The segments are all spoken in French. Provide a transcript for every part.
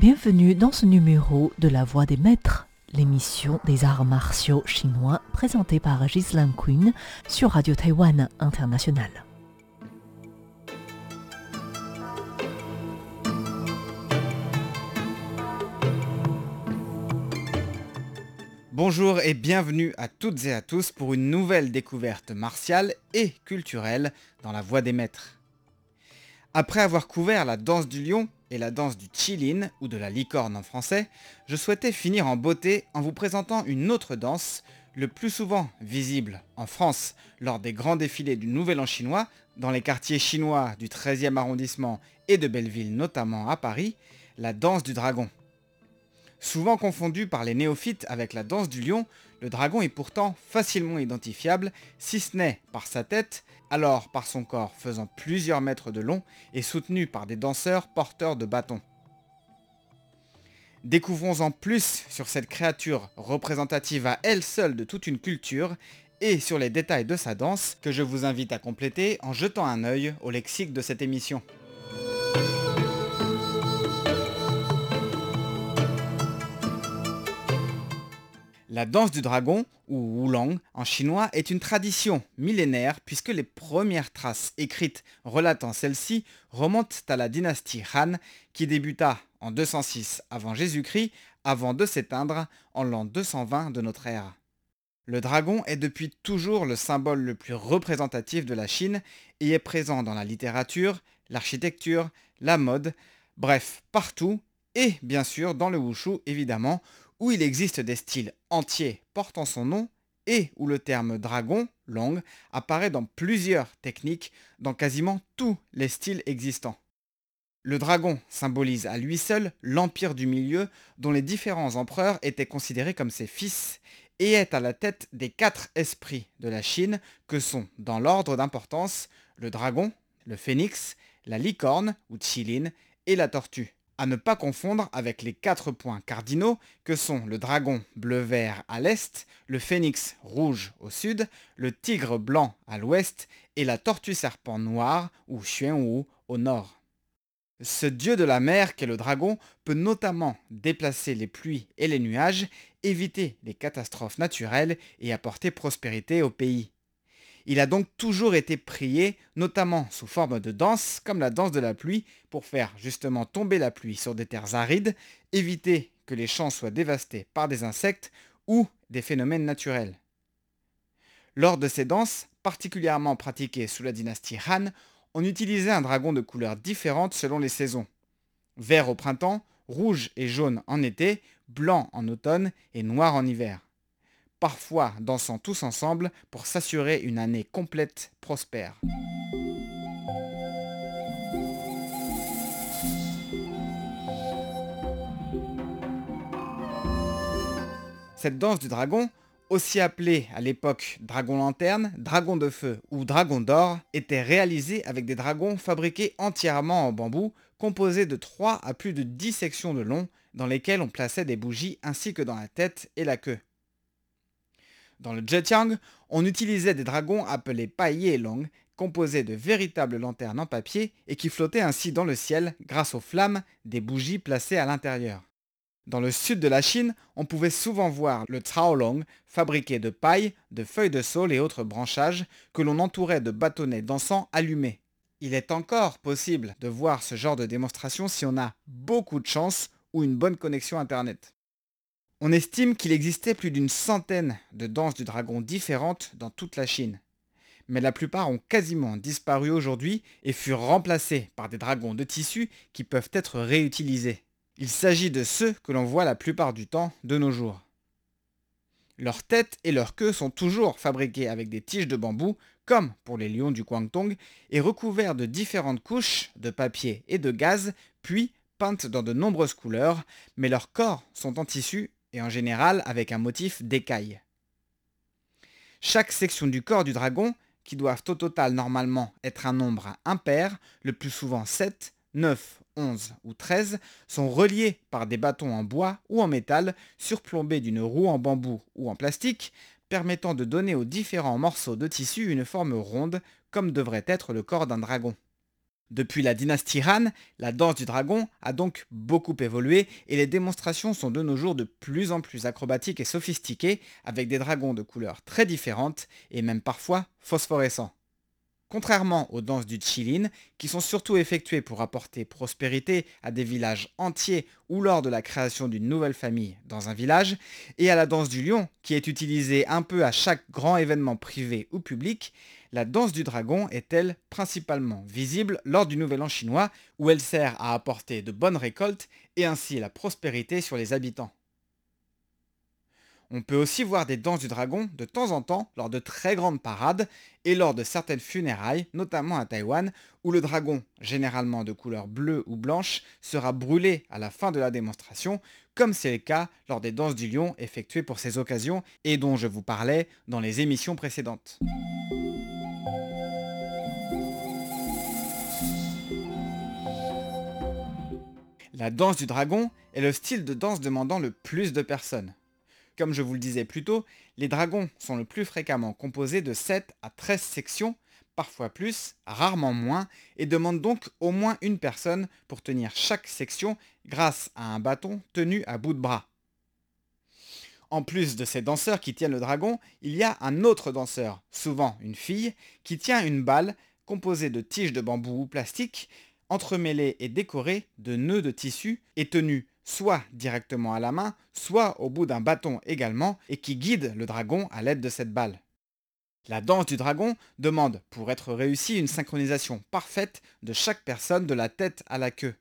Bienvenue dans ce numéro de La Voix des Maîtres, l'émission des arts martiaux chinois présentée par Ghislaine Quinn sur Radio Taïwan International. Bonjour et bienvenue à toutes et à tous pour une nouvelle découverte martiale et culturelle dans la Voix des Maîtres. Après avoir couvert la danse du lion et la danse du chilin, ou de la licorne en français, je souhaitais finir en beauté en vous présentant une autre danse, le plus souvent visible en France lors des grands défilés du Nouvel An chinois, dans les quartiers chinois du 13e arrondissement et de Belleville notamment à Paris, la danse du dragon. Souvent confondu par les néophytes avec la danse du lion, le dragon est pourtant facilement identifiable, si ce n'est par sa tête, alors par son corps faisant plusieurs mètres de long et soutenu par des danseurs porteurs de bâtons. Découvrons-en plus sur cette créature représentative à elle seule de toute une culture et sur les détails de sa danse que je vous invite à compléter en jetant un œil au lexique de cette émission. La danse du dragon, ou Wulang en chinois, est une tradition millénaire puisque les premières traces écrites relatant celle-ci remontent à la dynastie Han qui débuta en 206 avant Jésus-Christ avant de s'éteindre en l'an 220 de notre ère. Le dragon est depuis toujours le symbole le plus représentatif de la Chine et est présent dans la littérature, l'architecture, la mode, bref, partout, et bien sûr dans le wushu évidemment, où il existe des styles entiers portant son nom et où le terme dragon, long, apparaît dans plusieurs techniques dans quasiment tous les styles existants. Le dragon symbolise à lui seul l'empire du milieu dont les différents empereurs étaient considérés comme ses fils et est à la tête des quatre esprits de la Chine que sont, dans l'ordre d'importance, le dragon, le phénix, la licorne ou Tchilin et la tortue à ne pas confondre avec les quatre points cardinaux que sont le dragon bleu-vert à l'est, le phénix rouge au sud, le tigre blanc à l'ouest et la tortue serpent noire ou Xuanwu au nord. Ce dieu de la mer qu'est le dragon peut notamment déplacer les pluies et les nuages, éviter les catastrophes naturelles et apporter prospérité au pays. Il a donc toujours été prié, notamment sous forme de danse, comme la danse de la pluie, pour faire justement tomber la pluie sur des terres arides, éviter que les champs soient dévastés par des insectes ou des phénomènes naturels. Lors de ces danses, particulièrement pratiquées sous la dynastie Han, on utilisait un dragon de couleurs différentes selon les saisons. Vert au printemps, rouge et jaune en été, blanc en automne et noir en hiver parfois dansant tous ensemble pour s'assurer une année complète prospère. Cette danse du dragon, aussi appelée à l'époque dragon lanterne, dragon de feu ou dragon d'or, était réalisée avec des dragons fabriqués entièrement en bambou, composés de 3 à plus de 10 sections de long, dans lesquelles on plaçait des bougies ainsi que dans la tête et la queue. Dans le Zhejiang, on utilisait des dragons appelés Pai Long, composés de véritables lanternes en papier et qui flottaient ainsi dans le ciel grâce aux flammes des bougies placées à l'intérieur. Dans le sud de la Chine, on pouvait souvent voir le Long, fabriqué de paille, de feuilles de saule et autres branchages que l'on entourait de bâtonnets d'encens allumés. Il est encore possible de voir ce genre de démonstration si on a beaucoup de chance ou une bonne connexion Internet. On estime qu'il existait plus d'une centaine de danses du dragon différentes dans toute la Chine. Mais la plupart ont quasiment disparu aujourd'hui et furent remplacés par des dragons de tissu qui peuvent être réutilisés. Il s'agit de ceux que l'on voit la plupart du temps de nos jours. Leurs têtes et leurs queues sont toujours fabriquées avec des tiges de bambou, comme pour les lions du Guangdong, et recouverts de différentes couches de papier et de gaz, puis peintes dans de nombreuses couleurs, mais leurs corps sont en tissu et en général avec un motif d'écaille. Chaque section du corps du dragon, qui doivent au total normalement être un nombre impair, le plus souvent 7, 9, 11 ou 13, sont reliés par des bâtons en bois ou en métal surplombés d'une roue en bambou ou en plastique, permettant de donner aux différents morceaux de tissu une forme ronde, comme devrait être le corps d'un dragon. Depuis la dynastie Han, la danse du dragon a donc beaucoup évolué et les démonstrations sont de nos jours de plus en plus acrobatiques et sophistiquées avec des dragons de couleurs très différentes et même parfois phosphorescents. Contrairement aux danses du Chilin, qui sont surtout effectuées pour apporter prospérité à des villages entiers ou lors de la création d'une nouvelle famille dans un village, et à la danse du lion, qui est utilisée un peu à chaque grand événement privé ou public, la danse du dragon est-elle principalement visible lors du Nouvel An chinois, où elle sert à apporter de bonnes récoltes et ainsi la prospérité sur les habitants? On peut aussi voir des danses du dragon de temps en temps lors de très grandes parades et lors de certaines funérailles, notamment à Taïwan, où le dragon, généralement de couleur bleue ou blanche, sera brûlé à la fin de la démonstration, comme c'est le cas lors des danses du lion effectuées pour ces occasions et dont je vous parlais dans les émissions précédentes. La danse du dragon est le style de danse demandant le plus de personnes. Comme je vous le disais plus tôt, les dragons sont le plus fréquemment composés de 7 à 13 sections, parfois plus, rarement moins, et demandent donc au moins une personne pour tenir chaque section grâce à un bâton tenu à bout de bras. En plus de ces danseurs qui tiennent le dragon, il y a un autre danseur, souvent une fille, qui tient une balle composée de tiges de bambou ou plastique, entremêlée et décorée de nœuds de tissu et tenue soit directement à la main, soit au bout d'un bâton également, et qui guide le dragon à l'aide de cette balle. La danse du dragon demande, pour être réussie, une synchronisation parfaite de chaque personne de la tête à la queue.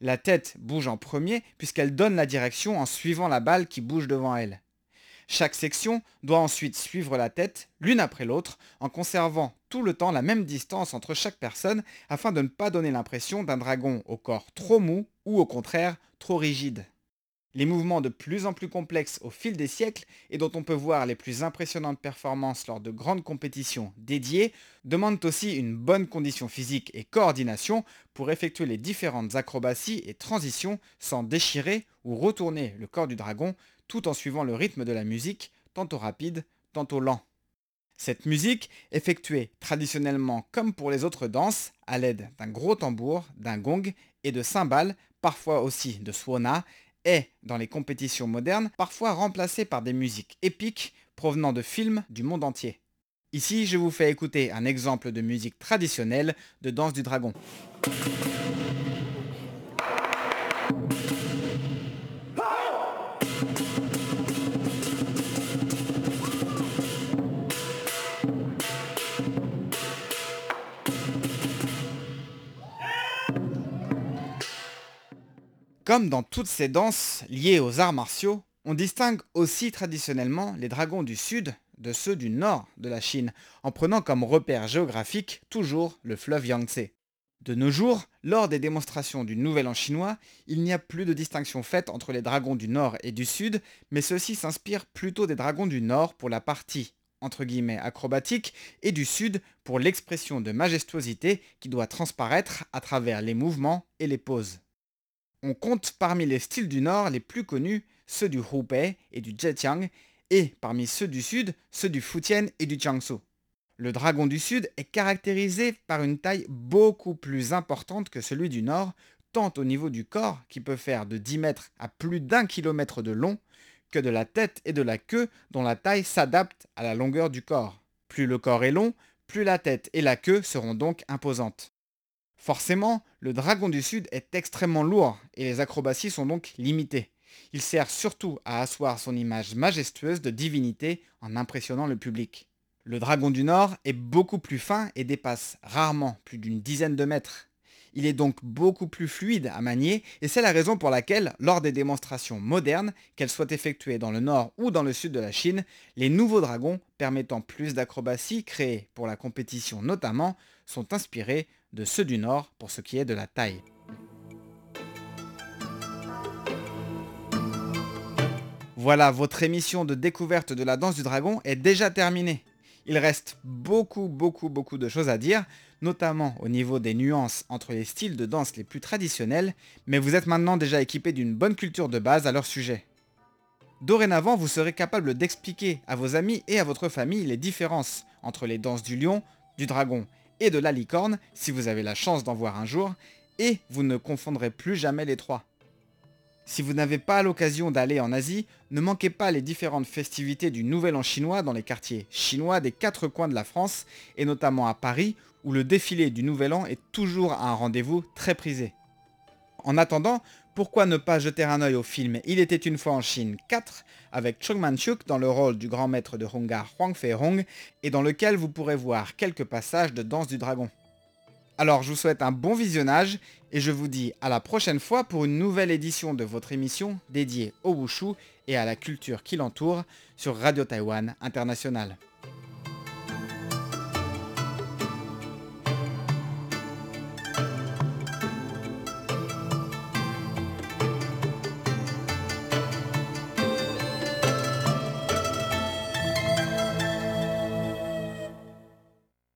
La tête bouge en premier puisqu'elle donne la direction en suivant la balle qui bouge devant elle. Chaque section doit ensuite suivre la tête l'une après l'autre en conservant tout le temps la même distance entre chaque personne afin de ne pas donner l'impression d'un dragon au corps trop mou ou au contraire trop rigide. Les mouvements de plus en plus complexes au fil des siècles et dont on peut voir les plus impressionnantes performances lors de grandes compétitions dédiées demandent aussi une bonne condition physique et coordination pour effectuer les différentes acrobaties et transitions sans déchirer ou retourner le corps du dragon tout en suivant le rythme de la musique, tantôt rapide, tantôt lent. Cette musique, effectuée traditionnellement comme pour les autres danses, à l'aide d'un gros tambour, d'un gong et de cymbales, parfois aussi de swona, est, dans les compétitions modernes, parfois remplacée par des musiques épiques provenant de films du monde entier. Ici, je vous fais écouter un exemple de musique traditionnelle de danse du dragon. Comme dans toutes ces danses liées aux arts martiaux, on distingue aussi traditionnellement les dragons du sud de ceux du nord de la Chine, en prenant comme repère géographique toujours le fleuve Yangtze. De nos jours, lors des démonstrations du Nouvel An chinois, il n'y a plus de distinction faite entre les dragons du nord et du sud, mais ceux-ci s'inspirent plutôt des dragons du nord pour la partie entre guillemets acrobatique et du sud pour l'expression de majestuosité qui doit transparaître à travers les mouvements et les poses. On compte parmi les styles du nord les plus connus ceux du Hubei et du Zhejiang, et parmi ceux du sud, ceux du Fujian et du Jiangsu. Le dragon du sud est caractérisé par une taille beaucoup plus importante que celui du nord, tant au niveau du corps, qui peut faire de 10 mètres à plus d'un kilomètre de long, que de la tête et de la queue, dont la taille s'adapte à la longueur du corps. Plus le corps est long, plus la tête et la queue seront donc imposantes. Forcément, le dragon du sud est extrêmement lourd et les acrobaties sont donc limitées. Il sert surtout à asseoir son image majestueuse de divinité en impressionnant le public. Le dragon du nord est beaucoup plus fin et dépasse rarement plus d'une dizaine de mètres. Il est donc beaucoup plus fluide à manier et c'est la raison pour laquelle, lors des démonstrations modernes, qu'elles soient effectuées dans le nord ou dans le sud de la Chine, les nouveaux dragons permettant plus d'acrobaties créés pour la compétition notamment sont inspirés de ceux du nord pour ce qui est de la taille. Voilà, votre émission de découverte de la danse du dragon est déjà terminée. Il reste beaucoup, beaucoup, beaucoup de choses à dire, notamment au niveau des nuances entre les styles de danse les plus traditionnels, mais vous êtes maintenant déjà équipé d'une bonne culture de base à leur sujet. Dorénavant, vous serez capable d'expliquer à vos amis et à votre famille les différences entre les danses du lion, du dragon et de la licorne, si vous avez la chance d'en voir un jour, et vous ne confondrez plus jamais les trois. Si vous n'avez pas l'occasion d'aller en Asie, ne manquez pas les différentes festivités du Nouvel An chinois dans les quartiers chinois des quatre coins de la France, et notamment à Paris, où le défilé du Nouvel An est toujours un rendez-vous très prisé. En attendant, pourquoi ne pas jeter un œil au film Il était une fois en Chine 4 avec Chong Man-chuk dans le rôle du grand maître de Hongar Huang Fei-hong et dans lequel vous pourrez voir quelques passages de Danse du Dragon. Alors je vous souhaite un bon visionnage et je vous dis à la prochaine fois pour une nouvelle édition de votre émission dédiée au wushu et à la culture qui l'entoure sur Radio Taïwan International.